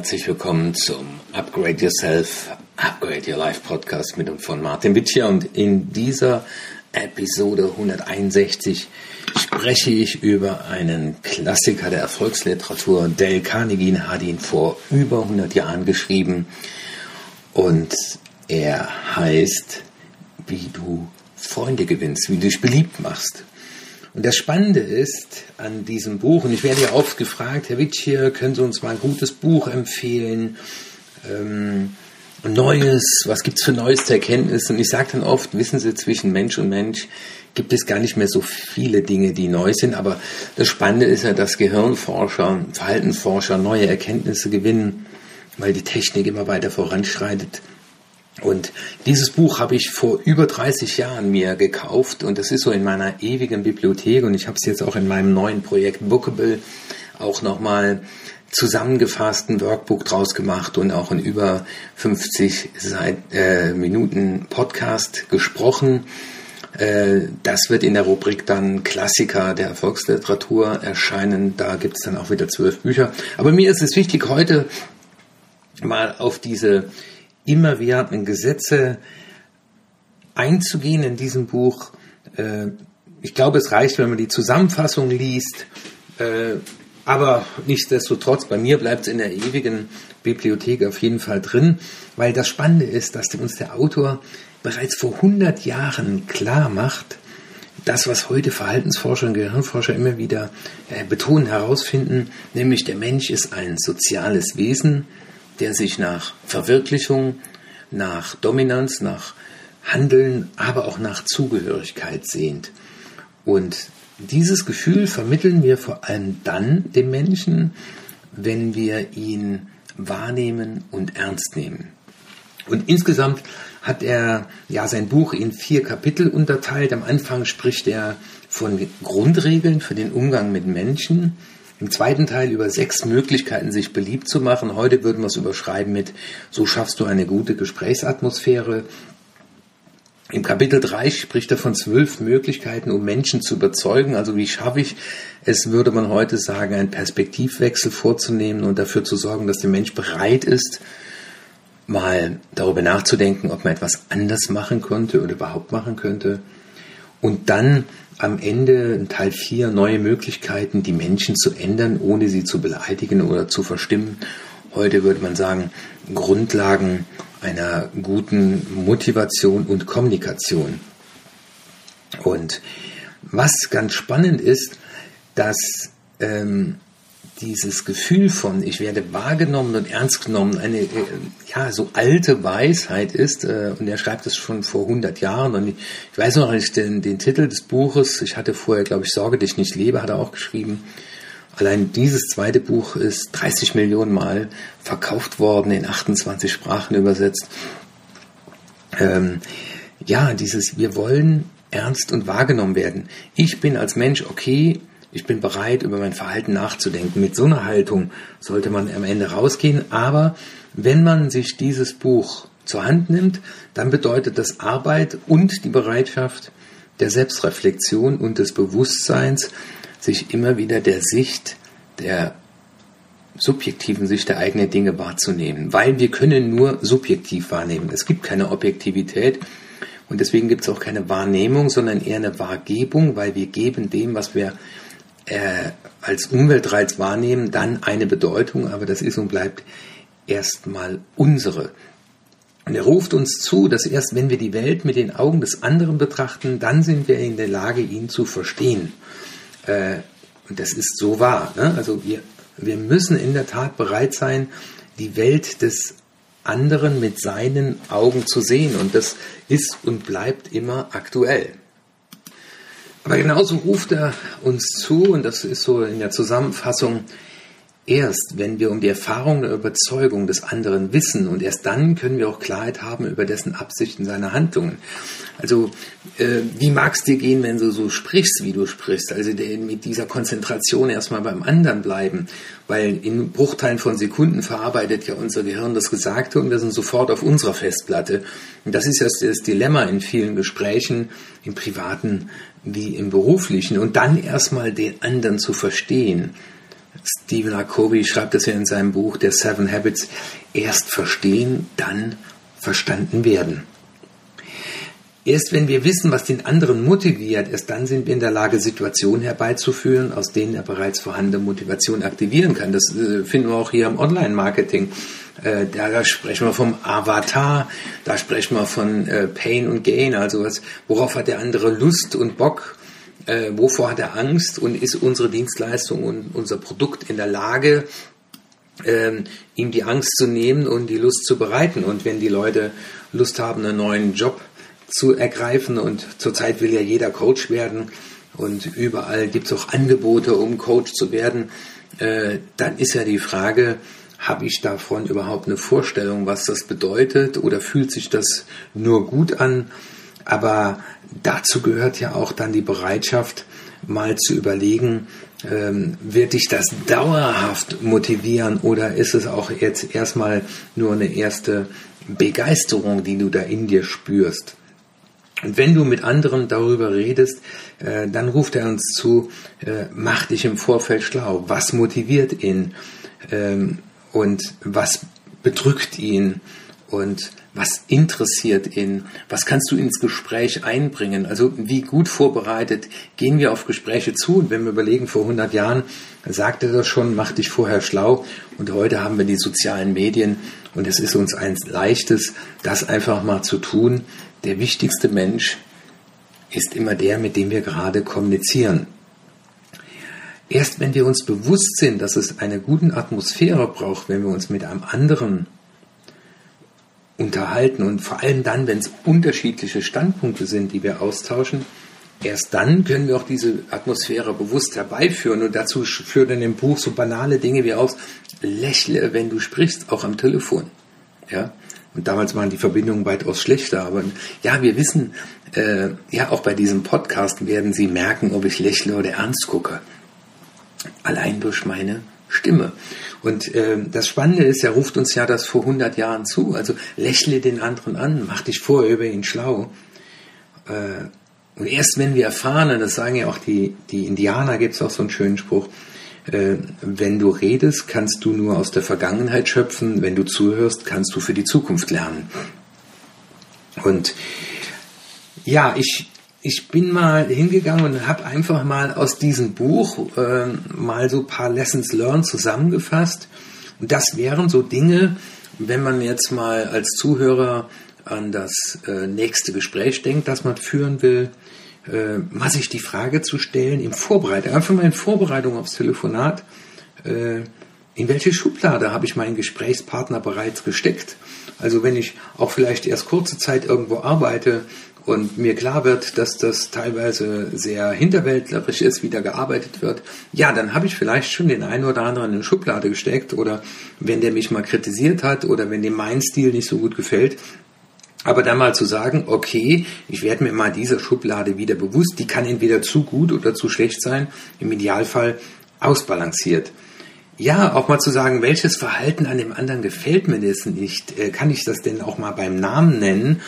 herzlich willkommen zum Upgrade Yourself, Upgrade Your Life Podcast mit und von Martin Witscher. Und in dieser Episode 161 spreche ich über einen Klassiker der Erfolgsliteratur. Dale Carnegie hat ihn vor über 100 Jahren geschrieben und er heißt, wie du Freunde gewinnst, wie du dich beliebt machst. Und das Spannende ist an diesem Buch, und ich werde ja oft gefragt, Herr Witsch, können Sie uns mal ein gutes Buch empfehlen? Ähm, Neues, was gibt's für neueste Erkenntnisse? Und ich sage dann oft, wissen Sie, zwischen Mensch und Mensch gibt es gar nicht mehr so viele Dinge, die neu sind. Aber das Spannende ist ja, dass Gehirnforscher, Verhaltensforscher neue Erkenntnisse gewinnen, weil die Technik immer weiter voranschreitet. Und dieses Buch habe ich vor über 30 Jahren mir gekauft und das ist so in meiner ewigen Bibliothek und ich habe es jetzt auch in meinem neuen Projekt Bookable auch nochmal zusammengefassten Workbook draus gemacht und auch in über 50 Seit, äh, Minuten Podcast gesprochen. Äh, das wird in der Rubrik dann Klassiker der Erfolgsliteratur erscheinen. Da gibt es dann auch wieder zwölf Bücher. Aber mir ist es wichtig, heute mal auf diese immerwährenden Gesetze einzugehen in diesem Buch. Äh, ich glaube, es reicht, wenn man die Zusammenfassung liest. Äh, aber nichtsdestotrotz, bei mir bleibt es in der ewigen Bibliothek auf jeden Fall drin, weil das Spannende ist, dass uns der Autor bereits vor 100 Jahren klar macht, das, was heute Verhaltensforscher und Gehirnforscher immer wieder äh, betonen, herausfinden, nämlich der Mensch ist ein soziales Wesen, der sich nach Verwirklichung, nach Dominanz, nach Handeln, aber auch nach Zugehörigkeit sehnt. Und dieses Gefühl vermitteln wir vor allem dann dem Menschen, wenn wir ihn wahrnehmen und ernst nehmen. Und insgesamt hat er ja sein Buch in vier Kapitel unterteilt. Am Anfang spricht er von Grundregeln für den Umgang mit Menschen. Im zweiten Teil über sechs Möglichkeiten, sich beliebt zu machen. Heute würden wir es überschreiben mit, so schaffst du eine gute Gesprächsatmosphäre. Im Kapitel 3 spricht er von zwölf Möglichkeiten, um Menschen zu überzeugen. Also wie schaffe ich es, würde man heute sagen, einen Perspektivwechsel vorzunehmen und dafür zu sorgen, dass der Mensch bereit ist, mal darüber nachzudenken, ob man etwas anders machen könnte oder überhaupt machen könnte. Und dann am Ende Teil 4 neue Möglichkeiten, die Menschen zu ändern, ohne sie zu beleidigen oder zu verstimmen. Heute würde man sagen, Grundlagen einer guten Motivation und Kommunikation. Und was ganz spannend ist, dass ähm, dieses Gefühl von, ich werde wahrgenommen und ernst genommen, eine äh, ja so alte Weisheit ist. Äh, und er schreibt es schon vor 100 Jahren. Und ich, ich weiß noch nicht den, den Titel des Buches. Ich hatte vorher, glaube ich, Sorge, dich nicht lebe, hat er auch geschrieben. Allein dieses zweite Buch ist 30 Millionen Mal verkauft worden, in 28 Sprachen übersetzt. Ähm, ja, dieses, wir wollen ernst und wahrgenommen werden. Ich bin als Mensch okay, ich bin bereit, über mein Verhalten nachzudenken. Mit so einer Haltung sollte man am Ende rausgehen. Aber wenn man sich dieses Buch zur Hand nimmt, dann bedeutet das Arbeit und die Bereitschaft der Selbstreflexion und des Bewusstseins, sich immer wieder der Sicht, der subjektiven Sicht der eigenen Dinge wahrzunehmen. Weil wir können nur subjektiv wahrnehmen. Es gibt keine Objektivität. Und deswegen gibt es auch keine Wahrnehmung, sondern eher eine Wahrgebung, weil wir geben dem, was wir äh, als Umweltreiz wahrnehmen, dann eine Bedeutung, aber das ist und bleibt erstmal unsere. Und er ruft uns zu, dass erst wenn wir die Welt mit den Augen des anderen betrachten, dann sind wir in der Lage, ihn zu verstehen. Äh, und das ist so wahr. Ne? Also wir, wir müssen in der Tat bereit sein, die Welt des anderen mit seinen Augen zu sehen. Und das ist und bleibt immer aktuell. Aber genauso ruft er uns zu, und das ist so in der Zusammenfassung, erst wenn wir um die Erfahrung der Überzeugung des anderen wissen und erst dann können wir auch Klarheit haben über dessen Absichten, seine Handlungen. Also äh, wie mag es dir gehen, wenn du so sprichst, wie du sprichst? Also der, mit dieser Konzentration erstmal beim anderen bleiben, weil in Bruchteilen von Sekunden verarbeitet ja unser Gehirn das Gesagte und wir sind sofort auf unserer Festplatte. Und das ist ja das Dilemma in vielen Gesprächen, im privaten wie im beruflichen. Und dann erstmal den anderen zu verstehen Stephen. Covey schreibt das ja in seinem Buch der Seven Habits, erst verstehen, dann verstanden werden. Erst wenn wir wissen, was den anderen motiviert, erst dann sind wir in der Lage, Situationen herbeizuführen, aus denen er bereits vorhandene Motivation aktivieren kann. Das äh, finden wir auch hier im Online-Marketing. Äh, da sprechen wir vom Avatar, da sprechen wir von äh, Pain und Gain, also was, worauf hat der andere Lust und Bock, äh, wovor hat er Angst und ist unsere Dienstleistung und unser Produkt in der Lage, ähm, ihm die Angst zu nehmen und die Lust zu bereiten. Und wenn die Leute Lust haben, einen neuen Job zu ergreifen. Und zurzeit will ja jeder Coach werden. Und überall gibt es auch Angebote, um Coach zu werden. Äh, dann ist ja die Frage, habe ich davon überhaupt eine Vorstellung, was das bedeutet? Oder fühlt sich das nur gut an? Aber dazu gehört ja auch dann die Bereitschaft, mal zu überlegen, ähm, wird dich das dauerhaft motivieren oder ist es auch jetzt erstmal nur eine erste Begeisterung, die du da in dir spürst? Und wenn du mit anderen darüber redest, äh, dann ruft er uns zu, äh, mach dich im Vorfeld schlau. Was motiviert ihn ähm, und was bedrückt ihn und was interessiert ihn? Was kannst du ins Gespräch einbringen? Also wie gut vorbereitet gehen wir auf Gespräche zu? Und wenn wir überlegen, vor 100 Jahren sagte das schon, mach dich vorher schlau. Und heute haben wir die sozialen Medien und es ist uns ein leichtes, das einfach mal zu tun, der wichtigste Mensch ist immer der, mit dem wir gerade kommunizieren. Erst wenn wir uns bewusst sind, dass es eine gute Atmosphäre braucht, wenn wir uns mit einem anderen unterhalten und vor allem dann, wenn es unterschiedliche Standpunkte sind, die wir austauschen, erst dann können wir auch diese Atmosphäre bewusst herbeiführen. Und dazu führt in dem Buch so banale Dinge wie aus, lächle, wenn du sprichst, auch am Telefon. Ja? Und damals waren die Verbindungen weitaus schlechter. Aber ja, wir wissen, äh, ja, auch bei diesem Podcast werden Sie merken, ob ich lächle oder ernst gucke. Allein durch meine Stimme. Und äh, das Spannende ist, er ruft uns ja das vor 100 Jahren zu. Also lächle den anderen an, mach dich vor über ihn schlau. Äh, und erst wenn wir erfahren, und das sagen ja auch die, die Indianer, gibt es auch so einen schönen Spruch, äh, wenn du redest, kannst du nur aus der Vergangenheit schöpfen. Wenn du zuhörst, kannst du für die Zukunft lernen. Und ja, ich, ich bin mal hingegangen und habe einfach mal aus diesem Buch äh, mal so paar Lessons Learned zusammengefasst. Und das wären so Dinge, wenn man jetzt mal als Zuhörer an das äh, nächste Gespräch denkt, das man führen will, äh, mal sich die Frage zu stellen, im Vorbereitung, einfach mal in Vorbereitung aufs Telefonat, äh, in welche Schublade habe ich meinen Gesprächspartner bereits gesteckt? Also wenn ich auch vielleicht erst kurze Zeit irgendwo arbeite und mir klar wird, dass das teilweise sehr hinterwäldlerisch ist, wie da gearbeitet wird, ja, dann habe ich vielleicht schon den einen oder anderen in eine Schublade gesteckt oder wenn der mich mal kritisiert hat oder wenn dem mein Stil nicht so gut gefällt, aber dann mal zu sagen, okay, ich werde mir mal dieser Schublade wieder bewusst, die kann entweder zu gut oder zu schlecht sein, im Idealfall ausbalanciert. Ja, auch mal zu sagen, welches Verhalten an dem anderen gefällt mir das nicht, äh, kann ich das denn auch mal beim Namen nennen?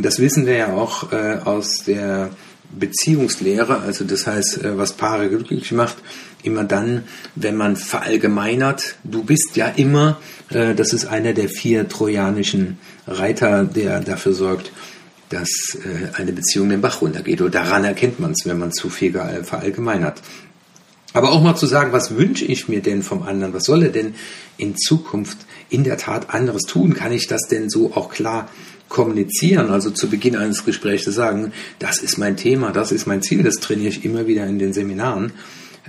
Und das wissen wir ja auch äh, aus der Beziehungslehre, also das heißt, äh, was Paare glücklich macht, immer dann, wenn man verallgemeinert, du bist ja immer, äh, das ist einer der vier trojanischen Reiter, der dafür sorgt, dass äh, eine Beziehung den Bach runtergeht. Und daran erkennt man es, wenn man zu viel verallgemeinert. Aber auch mal zu sagen, was wünsche ich mir denn vom anderen? Was soll er denn in Zukunft in der Tat anderes tun? Kann ich das denn so auch klar kommunizieren? Also zu Beginn eines Gesprächs sagen, das ist mein Thema, das ist mein Ziel, das trainiere ich immer wieder in den Seminaren.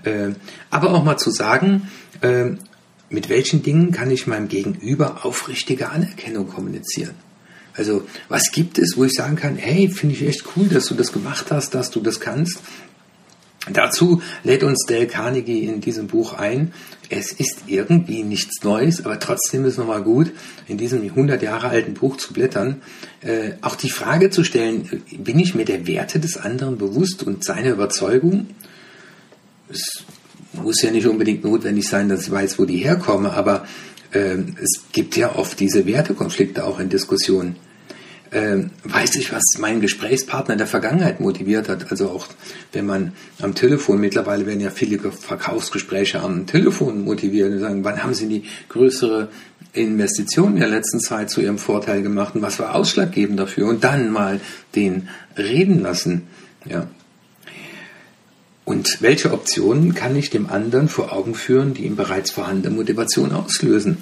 Äh, aber auch mal zu sagen, äh, mit welchen Dingen kann ich meinem Gegenüber aufrichtige Anerkennung kommunizieren? Also, was gibt es, wo ich sagen kann, hey, finde ich echt cool, dass du das gemacht hast, dass du das kannst? Dazu lädt uns Dale Carnegie in diesem Buch ein. Es ist irgendwie nichts Neues, aber trotzdem ist es nochmal gut, in diesem 100 Jahre alten Buch zu blättern, äh, auch die Frage zu stellen, bin ich mir der Werte des anderen bewusst und seine Überzeugung? Es muss ja nicht unbedingt notwendig sein, dass ich weiß, wo die herkommen, aber äh, es gibt ja oft diese Wertekonflikte auch in Diskussionen. Äh, weiß ich, was meinen Gesprächspartner in der Vergangenheit motiviert hat. Also auch wenn man am Telefon, mittlerweile werden ja viele Verkaufsgespräche am Telefon motiviert und sagen, wann haben Sie die größere Investition in der letzten Zeit zu Ihrem Vorteil gemacht und was war ausschlaggebend dafür? Und dann mal den reden lassen. Ja. Und welche Optionen kann ich dem anderen vor Augen führen, die ihm bereits vorhandene Motivation auslösen?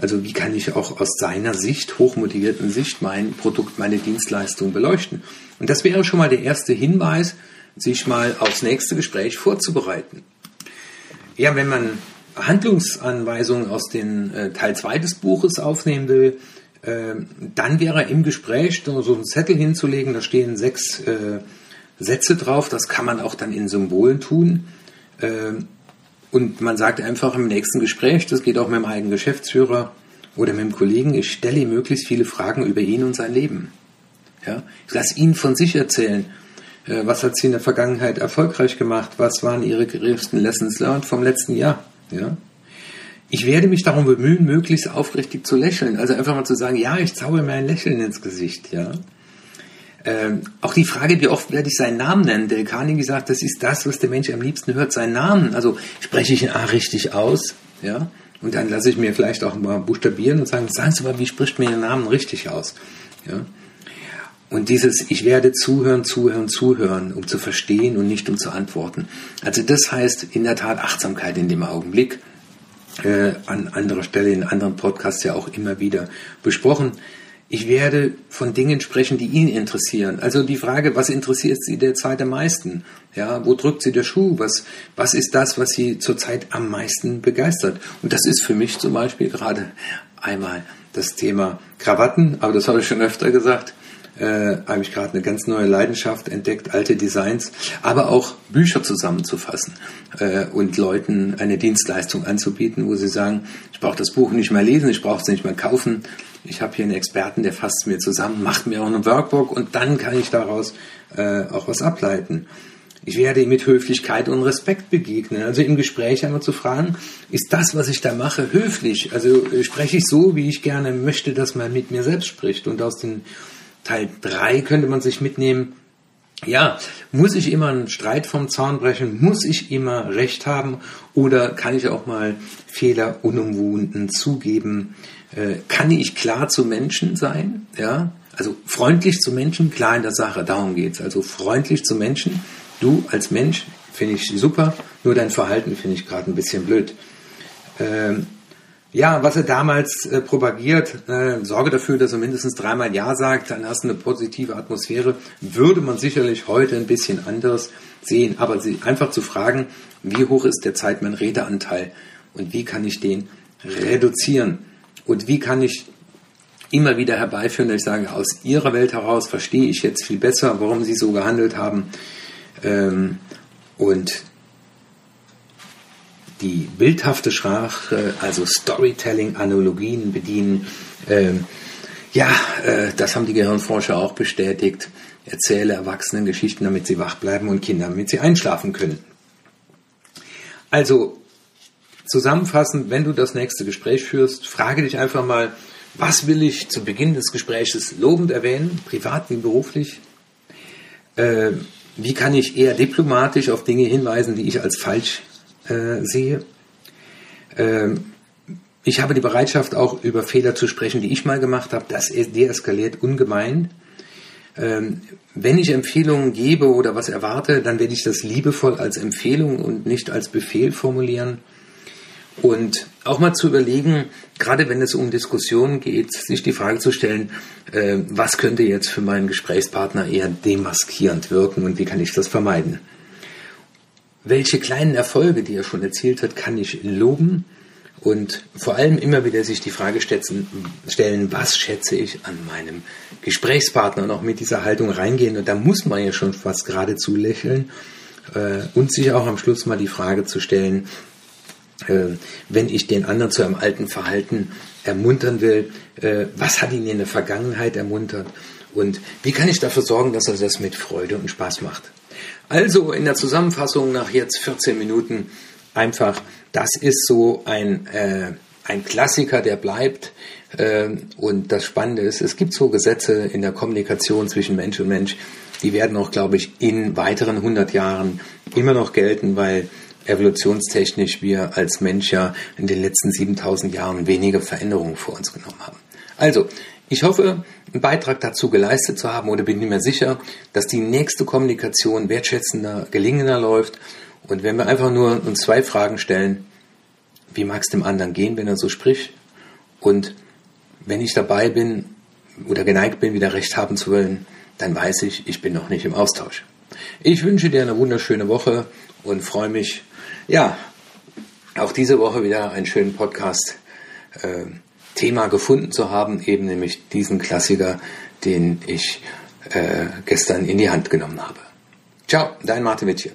Also wie kann ich auch aus seiner Sicht, hochmotivierten Sicht, mein Produkt, meine Dienstleistung beleuchten? Und das wäre schon mal der erste Hinweis, sich mal aufs nächste Gespräch vorzubereiten. Ja, wenn man Handlungsanweisungen aus dem äh, Teil 2 des Buches aufnehmen will, äh, dann wäre im Gespräch so einen Zettel hinzulegen, da stehen sechs äh, Sätze drauf, das kann man auch dann in Symbolen tun. Ähm, und man sagt einfach im nächsten Gespräch, das geht auch mit dem eigenen Geschäftsführer oder mit dem Kollegen, ich stelle ihm möglichst viele Fragen über ihn und sein Leben. Ja? Ich lasse ihn von sich erzählen. Äh, was hat sie in der Vergangenheit erfolgreich gemacht? Was waren ihre größten Lessons learned vom letzten Jahr? Ja? Ich werde mich darum bemühen, möglichst aufrichtig zu lächeln. Also einfach mal zu sagen, ja, ich zauber mir ein Lächeln ins Gesicht. Ja? Ähm, auch die Frage, wie oft werde ich seinen Namen nennen? Der Carnegie sagt, das ist das, was der Mensch am liebsten hört, seinen Namen. Also spreche ich ihn A richtig aus, ja, und dann lasse ich mir vielleicht auch mal buchstabieren und sagen, sagen Sie mal, wie spricht mir Ihren Namen richtig aus? Ja. Und dieses, ich werde zuhören, zuhören, zuhören, um zu verstehen und nicht um zu antworten. Also das heißt in der Tat Achtsamkeit in dem Augenblick. Äh, an anderer Stelle in anderen Podcasts ja auch immer wieder besprochen. Ich werde von Dingen sprechen, die ihn interessieren. Also die Frage, was interessiert Sie derzeit am meisten? Ja, wo drückt Sie der Schuh? Was, was ist das, was Sie zurzeit am meisten begeistert? Und das ist für mich zum Beispiel gerade einmal das Thema Krawatten, aber das habe ich schon öfter gesagt. Äh, habe ich gerade eine ganz neue Leidenschaft entdeckt, alte Designs, aber auch Bücher zusammenzufassen äh, und Leuten eine Dienstleistung anzubieten, wo sie sagen, ich brauche das Buch nicht mehr lesen, ich brauche es nicht mehr kaufen, ich habe hier einen Experten, der fasst mir zusammen, macht mir auch ein Workbook und dann kann ich daraus äh, auch was ableiten. Ich werde ihm mit Höflichkeit und Respekt begegnen. Also im Gespräch einmal zu fragen, ist das, was ich da mache, höflich? Also äh, spreche ich so, wie ich gerne möchte, dass man mit mir selbst spricht. Und aus dem Teil 3 könnte man sich mitnehmen, ja, muss ich immer einen Streit vom Zaun brechen? Muss ich immer Recht haben? Oder kann ich auch mal Fehler unumwunden zugeben? Äh, kann ich klar zu Menschen sein? Ja, also freundlich zu Menschen, klar in der Sache, darum geht's. Also freundlich zu Menschen. Du als Mensch finde ich super, nur dein Verhalten finde ich gerade ein bisschen blöd. Ähm, ja, was er damals äh, propagiert, äh, sorge dafür, dass er mindestens dreimal Ja sagt, dann hast du eine positive Atmosphäre, würde man sicherlich heute ein bisschen anders sehen. Aber sie einfach zu fragen, wie hoch ist derzeit mein Redeanteil und wie kann ich den reduzieren? Und wie kann ich immer wieder herbeiführen, dass ich sage, aus Ihrer Welt heraus verstehe ich jetzt viel besser, warum Sie so gehandelt haben. Ähm, und die bildhafte Sprache, also Storytelling, Analogien bedienen. Ähm, ja, äh, das haben die Gehirnforscher auch bestätigt. Erzähle Erwachsenen Geschichten, damit sie wach bleiben und Kinder, damit sie einschlafen können. Also zusammenfassend, wenn du das nächste Gespräch führst, frage dich einfach mal, was will ich zu Beginn des Gespräches lobend erwähnen, privat wie beruflich? Äh, wie kann ich eher diplomatisch auf Dinge hinweisen, die ich als falsch äh, sehe? Ähm, ich habe die Bereitschaft, auch über Fehler zu sprechen, die ich mal gemacht habe. Das deeskaliert ungemein. Ähm, wenn ich Empfehlungen gebe oder was erwarte, dann werde ich das liebevoll als Empfehlung und nicht als Befehl formulieren. Und auch mal zu überlegen, gerade wenn es um Diskussionen geht, sich die Frage zu stellen, äh, was könnte jetzt für meinen Gesprächspartner eher demaskierend wirken und wie kann ich das vermeiden? Welche kleinen Erfolge, die er schon erzielt hat, kann ich loben? Und vor allem immer wieder sich die Frage stellen, was schätze ich an meinem Gesprächspartner und auch mit dieser Haltung reingehen. Und da muss man ja schon fast geradezu lächeln äh, und sich auch am Schluss mal die Frage zu stellen, äh, wenn ich den anderen zu einem alten Verhalten ermuntern will, äh, was hat ihn in der Vergangenheit ermuntert und wie kann ich dafür sorgen, dass er das mit Freude und Spaß macht. Also in der Zusammenfassung nach jetzt 14 Minuten einfach, das ist so ein, äh, ein Klassiker, der bleibt. Ähm, und das Spannende ist, es gibt so Gesetze in der Kommunikation zwischen Mensch und Mensch, die werden auch, glaube ich, in weiteren 100 Jahren immer noch gelten, weil evolutionstechnisch wir als Mensch ja in den letzten 7000 Jahren wenige Veränderungen vor uns genommen haben. Also, ich hoffe, einen Beitrag dazu geleistet zu haben oder bin mir sicher, dass die nächste Kommunikation wertschätzender, gelingender läuft. Und wenn wir einfach nur uns zwei Fragen stellen, wie mag es dem anderen gehen, wenn er so spricht? Und wenn ich dabei bin oder geneigt bin, wieder recht haben zu wollen, dann weiß ich, ich bin noch nicht im Austausch. Ich wünsche dir eine wunderschöne Woche und freue mich, ja, auch diese Woche wieder einen schönen Podcast äh, Thema gefunden zu haben, eben nämlich diesen Klassiker, den ich äh, gestern in die Hand genommen habe. Ciao, dein Martin Wittje.